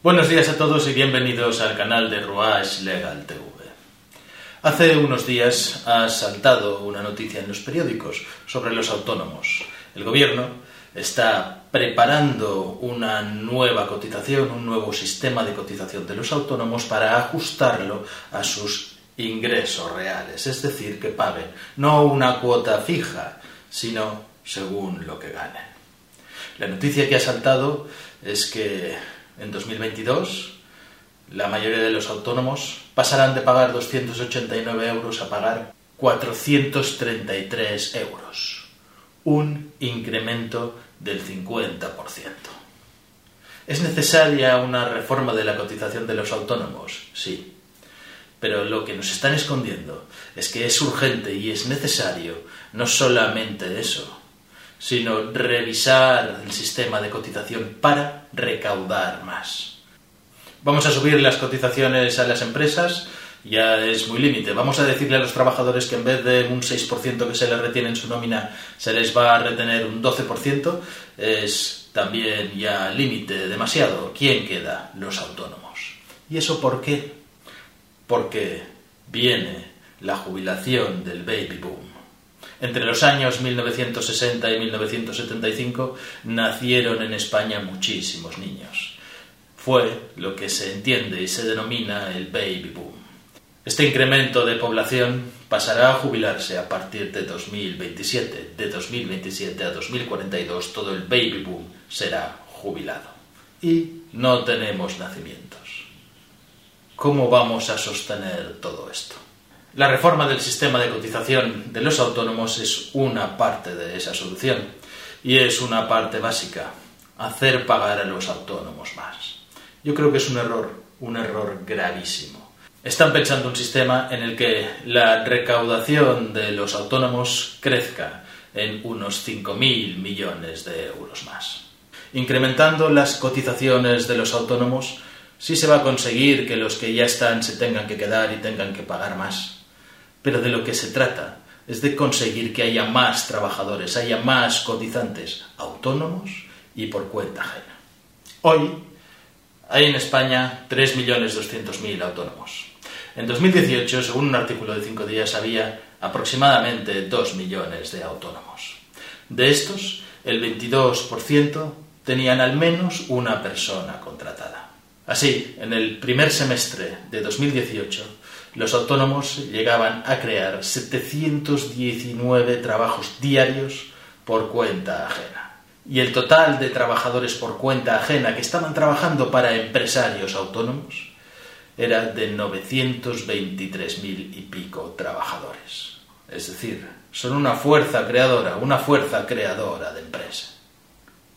Buenos días a todos y bienvenidos al canal de Ruach Legal TV. Hace unos días ha saltado una noticia en los periódicos sobre los autónomos. El gobierno está preparando una nueva cotización, un nuevo sistema de cotización de los autónomos para ajustarlo a sus ingresos reales, es decir, que paguen no una cuota fija, sino según lo que ganen. La noticia que ha saltado es que en 2022 la mayoría de los autónomos pasarán de pagar 289 euros a pagar 433 euros, un incremento del 50%. ¿Es necesaria una reforma de la cotización de los autónomos? Sí. Pero lo que nos están escondiendo es que es urgente y es necesario no solamente eso, sino revisar el sistema de cotización para recaudar más. Vamos a subir las cotizaciones a las empresas, ya es muy límite. Vamos a decirle a los trabajadores que en vez de un 6% que se les retiene en su nómina, se les va a retener un 12%, es también ya límite demasiado. ¿Quién queda? Los autónomos. ¿Y eso por qué? Porque viene la jubilación del baby boom. Entre los años 1960 y 1975 nacieron en España muchísimos niños. Fue lo que se entiende y se denomina el baby boom. Este incremento de población pasará a jubilarse a partir de 2027. De 2027 a 2042 todo el baby boom será jubilado. Y no tenemos nacimientos. ¿Cómo vamos a sostener todo esto? La reforma del sistema de cotización de los autónomos es una parte de esa solución y es una parte básica, hacer pagar a los autónomos más. Yo creo que es un error, un error gravísimo. Están pensando un sistema en el que la recaudación de los autónomos crezca en unos 5.000 millones de euros más. Incrementando las cotizaciones de los autónomos, sí se va a conseguir que los que ya están se tengan que quedar y tengan que pagar más pero de lo que se trata es de conseguir que haya más trabajadores, haya más cotizantes autónomos y por cuenta ajena. Hoy hay en España 3.200.000 autónomos. En 2018, según un artículo de cinco días, había aproximadamente 2 millones de autónomos. De estos, el 22% tenían al menos una persona contratada. Así, en el primer semestre de 2018, los autónomos llegaban a crear 719 trabajos diarios por cuenta ajena. Y el total de trabajadores por cuenta ajena que estaban trabajando para empresarios autónomos era de 923.000 y pico trabajadores. Es decir, son una fuerza creadora, una fuerza creadora de empresa.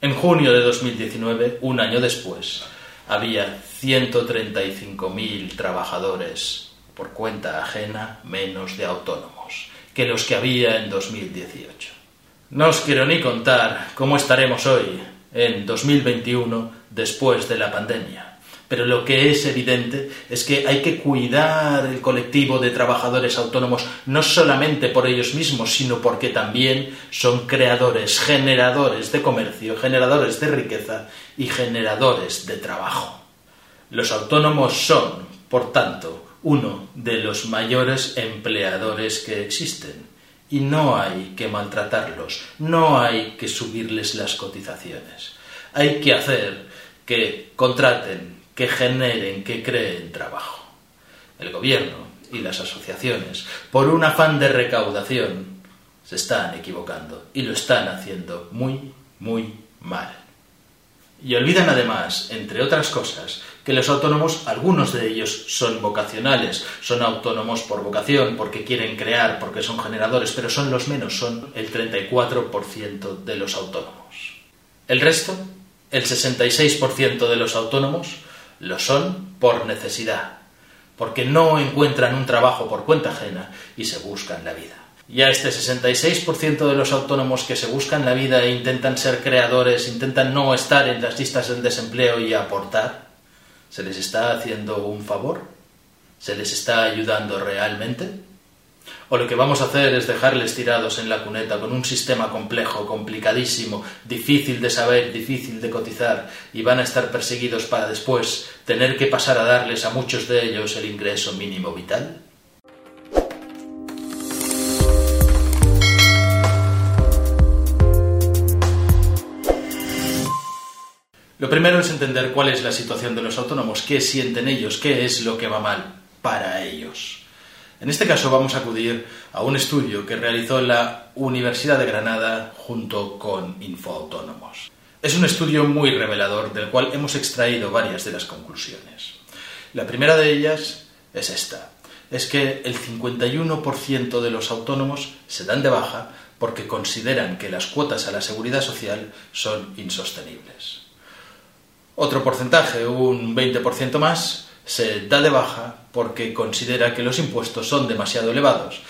En junio de 2019, un año después, había 135.000 trabajadores por cuenta ajena menos de autónomos que los que había en 2018. No os quiero ni contar cómo estaremos hoy, en 2021, después de la pandemia. Pero lo que es evidente es que hay que cuidar el colectivo de trabajadores autónomos no solamente por ellos mismos, sino porque también son creadores, generadores de comercio, generadores de riqueza y generadores de trabajo. Los autónomos son, por tanto, uno de los mayores empleadores que existen. Y no hay que maltratarlos, no hay que subirles las cotizaciones. Hay que hacer que contraten, que generen, que creen trabajo. El gobierno y las asociaciones, por un afán de recaudación, se están equivocando y lo están haciendo muy, muy mal. Y olvidan además, entre otras cosas, que los autónomos, algunos de ellos son vocacionales, son autónomos por vocación, porque quieren crear, porque son generadores, pero son los menos, son el 34% de los autónomos. El resto, el 66% de los autónomos, lo son por necesidad, porque no encuentran un trabajo por cuenta ajena y se buscan la vida. Y a este 66% de los autónomos que se buscan la vida e intentan ser creadores, intentan no estar en las listas del desempleo y aportar, ¿Se les está haciendo un favor? ¿Se les está ayudando realmente? o lo que vamos a hacer es dejarles tirados en la cuneta con un sistema complejo, complicadísimo, difícil de saber, difícil de cotizar, y van a estar perseguidos para después tener que pasar a darles a muchos de ellos el ingreso mínimo vital? Lo primero es entender cuál es la situación de los autónomos, qué sienten ellos, qué es lo que va mal para ellos. En este caso vamos a acudir a un estudio que realizó la Universidad de Granada junto con Infoautónomos. Es un estudio muy revelador del cual hemos extraído varias de las conclusiones. La primera de ellas es esta, es que el 51% de los autónomos se dan de baja porque consideran que las cuotas a la seguridad social son insostenibles. Otro porcentaje, un 20% más, se da de baja porque considera que los impuestos son demasiado elevados.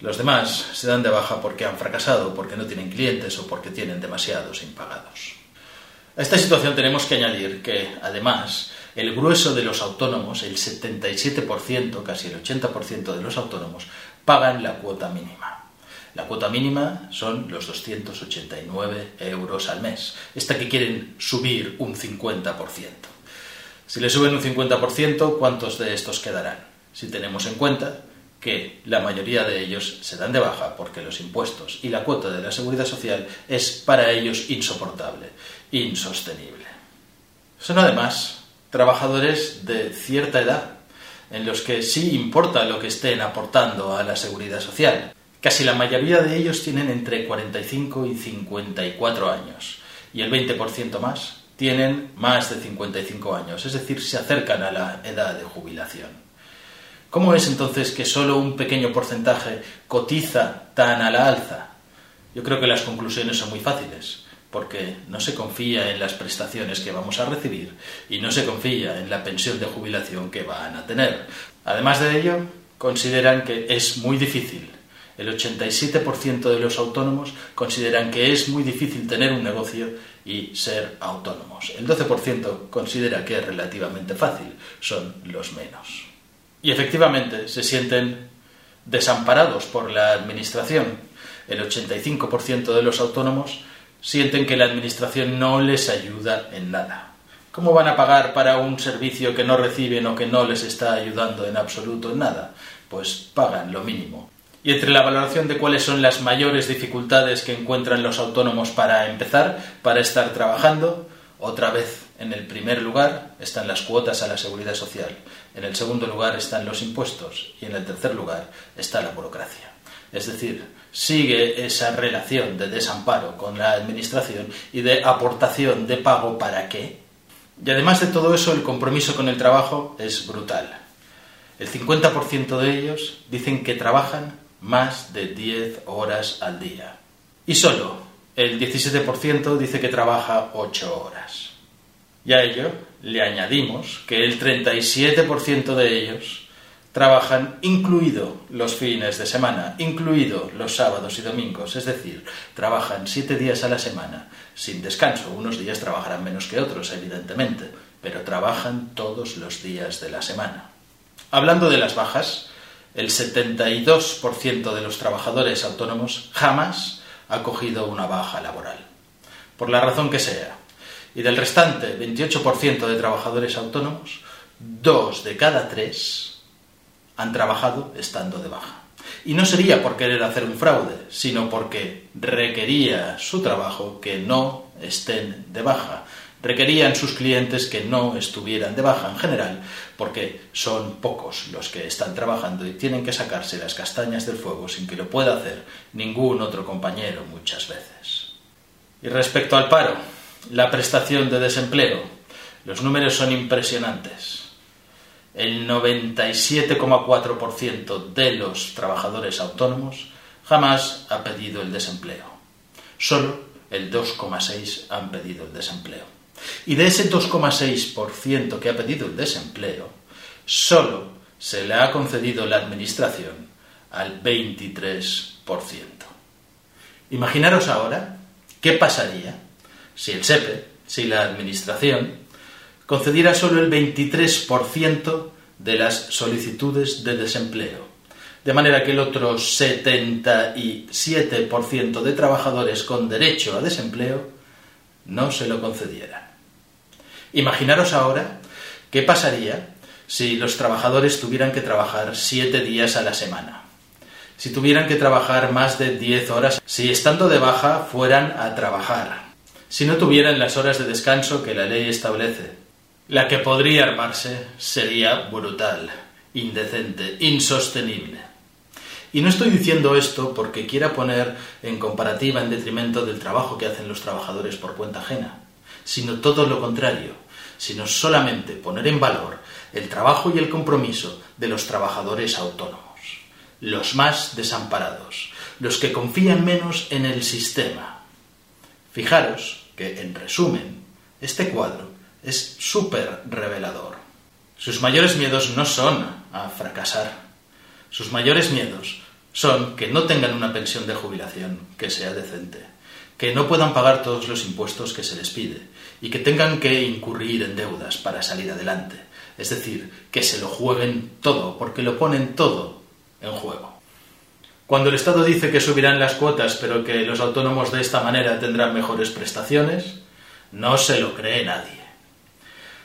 Los demás se dan de baja porque han fracasado, porque no tienen clientes o porque tienen demasiados impagados. A esta situación tenemos que añadir que, además, el grueso de los autónomos, el 77%, casi el 80% de los autónomos, pagan la cuota mínima. La cuota mínima son los 289 euros al mes. Esta que quieren subir un 50%. Si le suben un 50%, ¿cuántos de estos quedarán? Si tenemos en cuenta que la mayoría de ellos se dan de baja porque los impuestos y la cuota de la seguridad social es para ellos insoportable, insostenible. Son además trabajadores de cierta edad, en los que sí importa lo que estén aportando a la seguridad social. Casi la mayoría de ellos tienen entre 45 y 54 años y el 20% más tienen más de 55 años, es decir, se acercan a la edad de jubilación. ¿Cómo es entonces que solo un pequeño porcentaje cotiza tan a la alza? Yo creo que las conclusiones son muy fáciles, porque no se confía en las prestaciones que vamos a recibir y no se confía en la pensión de jubilación que van a tener. Además de ello, consideran que es muy difícil el 87% de los autónomos consideran que es muy difícil tener un negocio y ser autónomos. El 12% considera que es relativamente fácil, son los menos. Y efectivamente se sienten desamparados por la Administración. El 85% de los autónomos sienten que la Administración no les ayuda en nada. ¿Cómo van a pagar para un servicio que no reciben o que no les está ayudando en absoluto en nada? Pues pagan lo mínimo y entre la valoración de cuáles son las mayores dificultades que encuentran los autónomos para empezar, para estar trabajando, otra vez en el primer lugar están las cuotas a la seguridad social, en el segundo lugar están los impuestos y en el tercer lugar está la burocracia. Es decir, sigue esa relación de desamparo con la administración y de aportación de pago para qué. Y además de todo eso, el compromiso con el trabajo es brutal. El 50% de ellos dicen que trabajan más de 10 horas al día. Y solo el 17% dice que trabaja 8 horas. Y a ello le añadimos que el 37% de ellos trabajan incluido los fines de semana, incluido los sábados y domingos, es decir, trabajan 7 días a la semana, sin descanso. Unos días trabajarán menos que otros, evidentemente, pero trabajan todos los días de la semana. Hablando de las bajas, el 72% de los trabajadores autónomos jamás ha cogido una baja laboral, por la razón que sea. Y del restante 28% de trabajadores autónomos, dos de cada tres han trabajado estando de baja. Y no sería por querer hacer un fraude, sino porque requería su trabajo que no estén de baja requerían sus clientes que no estuvieran de baja en general, porque son pocos los que están trabajando y tienen que sacarse las castañas del fuego sin que lo pueda hacer ningún otro compañero muchas veces. Y respecto al paro, la prestación de desempleo, los números son impresionantes. El 97,4% de los trabajadores autónomos jamás ha pedido el desempleo. Solo el 2,6% han pedido el desempleo. Y de ese 2,6% que ha pedido el desempleo, solo se le ha concedido la administración al 23%. Imaginaros ahora qué pasaría si el SEPE, si la administración, concediera solo el 23% de las solicitudes de desempleo. de manera que el otro 77% de trabajadores con derecho a desempleo no se lo concedieran. Imaginaros ahora qué pasaría si los trabajadores tuvieran que trabajar siete días a la semana, si tuvieran que trabajar más de 10 horas, si estando de baja fueran a trabajar, si no tuvieran las horas de descanso que la ley establece. La que podría armarse sería brutal, indecente, insostenible. Y no estoy diciendo esto porque quiera poner en comparativa en detrimento del trabajo que hacen los trabajadores por cuenta ajena, sino todo lo contrario, sino solamente poner en valor el trabajo y el compromiso de los trabajadores autónomos, los más desamparados, los que confían menos en el sistema. Fijaros que, en resumen, este cuadro es súper revelador. Sus mayores miedos no son a fracasar. Sus mayores miedos son que no tengan una pensión de jubilación que sea decente, que no puedan pagar todos los impuestos que se les pide y que tengan que incurrir en deudas para salir adelante. Es decir, que se lo jueguen todo, porque lo ponen todo en juego. Cuando el Estado dice que subirán las cuotas, pero que los autónomos de esta manera tendrán mejores prestaciones, no se lo cree nadie.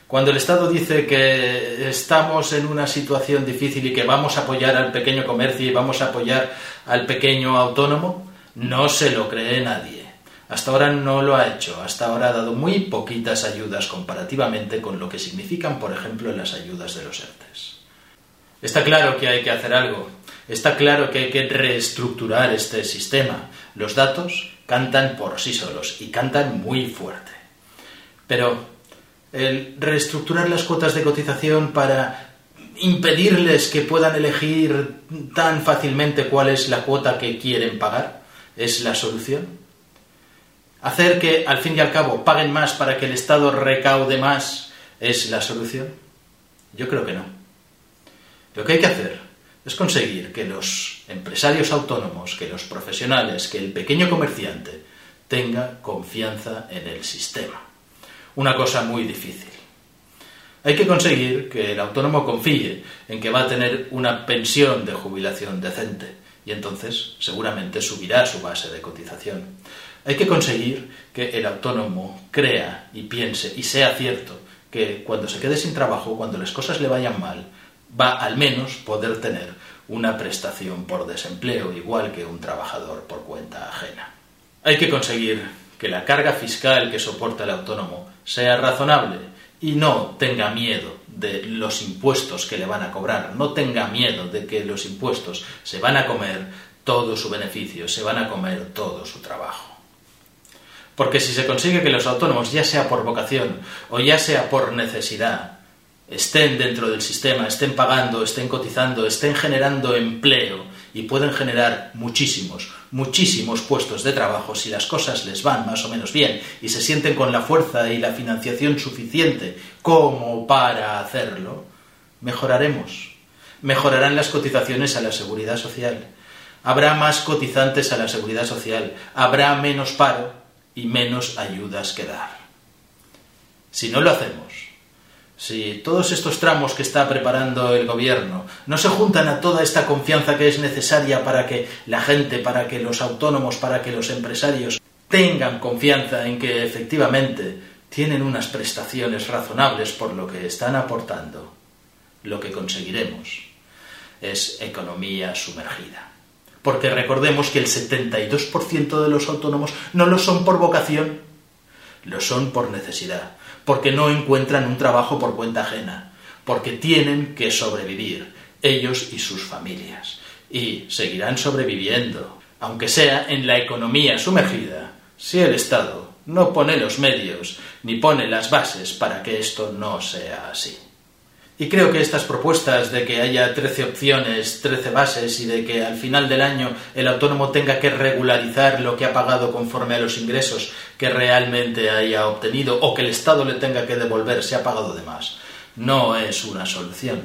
Cuando el Estado dice que estamos en una situación difícil y que vamos a apoyar al pequeño comercio y vamos a apoyar al pequeño autónomo, no se lo cree nadie. Hasta ahora no lo ha hecho, hasta ahora ha dado muy poquitas ayudas comparativamente con lo que significan, por ejemplo, las ayudas de los ERTES. Está claro que hay que hacer algo, está claro que hay que reestructurar este sistema. Los datos cantan por sí solos y cantan muy fuerte. Pero el reestructurar las cuotas de cotización para impedirles que puedan elegir tan fácilmente cuál es la cuota que quieren pagar? ¿Es la solución? ¿Hacer que al fin y al cabo paguen más para que el Estado recaude más es la solución? Yo creo que no. Lo que hay que hacer es conseguir que los empresarios autónomos, que los profesionales, que el pequeño comerciante tenga confianza en el sistema una cosa muy difícil. Hay que conseguir que el autónomo confíe en que va a tener una pensión de jubilación decente y entonces seguramente subirá su base de cotización. Hay que conseguir que el autónomo crea y piense y sea cierto que cuando se quede sin trabajo, cuando las cosas le vayan mal, va al menos poder tener una prestación por desempleo igual que un trabajador por cuenta ajena. Hay que conseguir que la carga fiscal que soporta el autónomo sea razonable y no tenga miedo de los impuestos que le van a cobrar, no tenga miedo de que los impuestos se van a comer todo su beneficio, se van a comer todo su trabajo. Porque si se consigue que los autónomos, ya sea por vocación o ya sea por necesidad, estén dentro del sistema, estén pagando, estén cotizando, estén generando empleo y pueden generar muchísimos, muchísimos puestos de trabajo si las cosas les van más o menos bien y se sienten con la fuerza y la financiación suficiente como para hacerlo, mejoraremos. Mejorarán las cotizaciones a la seguridad social. Habrá más cotizantes a la seguridad social. Habrá menos paro y menos ayudas que dar. Si no lo hacemos, si todos estos tramos que está preparando el gobierno no se juntan a toda esta confianza que es necesaria para que la gente, para que los autónomos, para que los empresarios tengan confianza en que efectivamente tienen unas prestaciones razonables por lo que están aportando, lo que conseguiremos es economía sumergida. Porque recordemos que el 72% de los autónomos no lo son por vocación, lo son por necesidad porque no encuentran un trabajo por cuenta ajena, porque tienen que sobrevivir, ellos y sus familias, y seguirán sobreviviendo, aunque sea en la economía sumergida, si el Estado no pone los medios ni pone las bases para que esto no sea así. Y creo que estas propuestas de que haya 13 opciones, 13 bases y de que al final del año el autónomo tenga que regularizar lo que ha pagado conforme a los ingresos que realmente haya obtenido o que el Estado le tenga que devolver si ha pagado de más, no es una solución.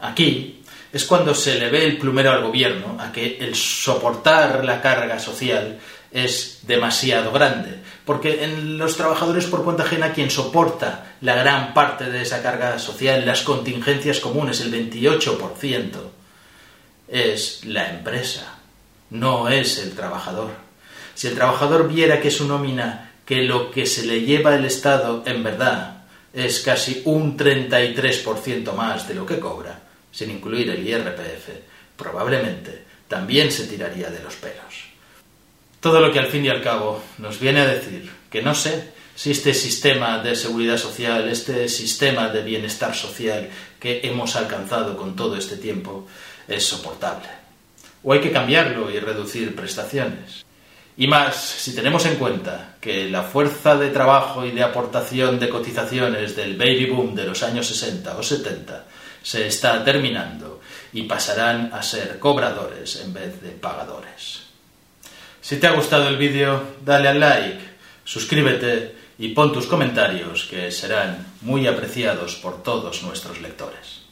Aquí es cuando se le ve el plumero al gobierno a que el soportar la carga social es demasiado grande, porque en los trabajadores por cuenta ajena quien soporta la gran parte de esa carga social, las contingencias comunes, el 28%, es la empresa, no es el trabajador. Si el trabajador viera que su nómina, que lo que se le lleva el Estado en verdad es casi un 33% más de lo que cobra, sin incluir el IRPF, probablemente también se tiraría de los pelos. Todo lo que al fin y al cabo nos viene a decir que no sé si este sistema de seguridad social, este sistema de bienestar social que hemos alcanzado con todo este tiempo es soportable. O hay que cambiarlo y reducir prestaciones. Y más, si tenemos en cuenta que la fuerza de trabajo y de aportación de cotizaciones del baby boom de los años 60 o 70 se está terminando y pasarán a ser cobradores en vez de pagadores. Si te ha gustado el vídeo, dale al like, suscríbete y pon tus comentarios que serán muy apreciados por todos nuestros lectores.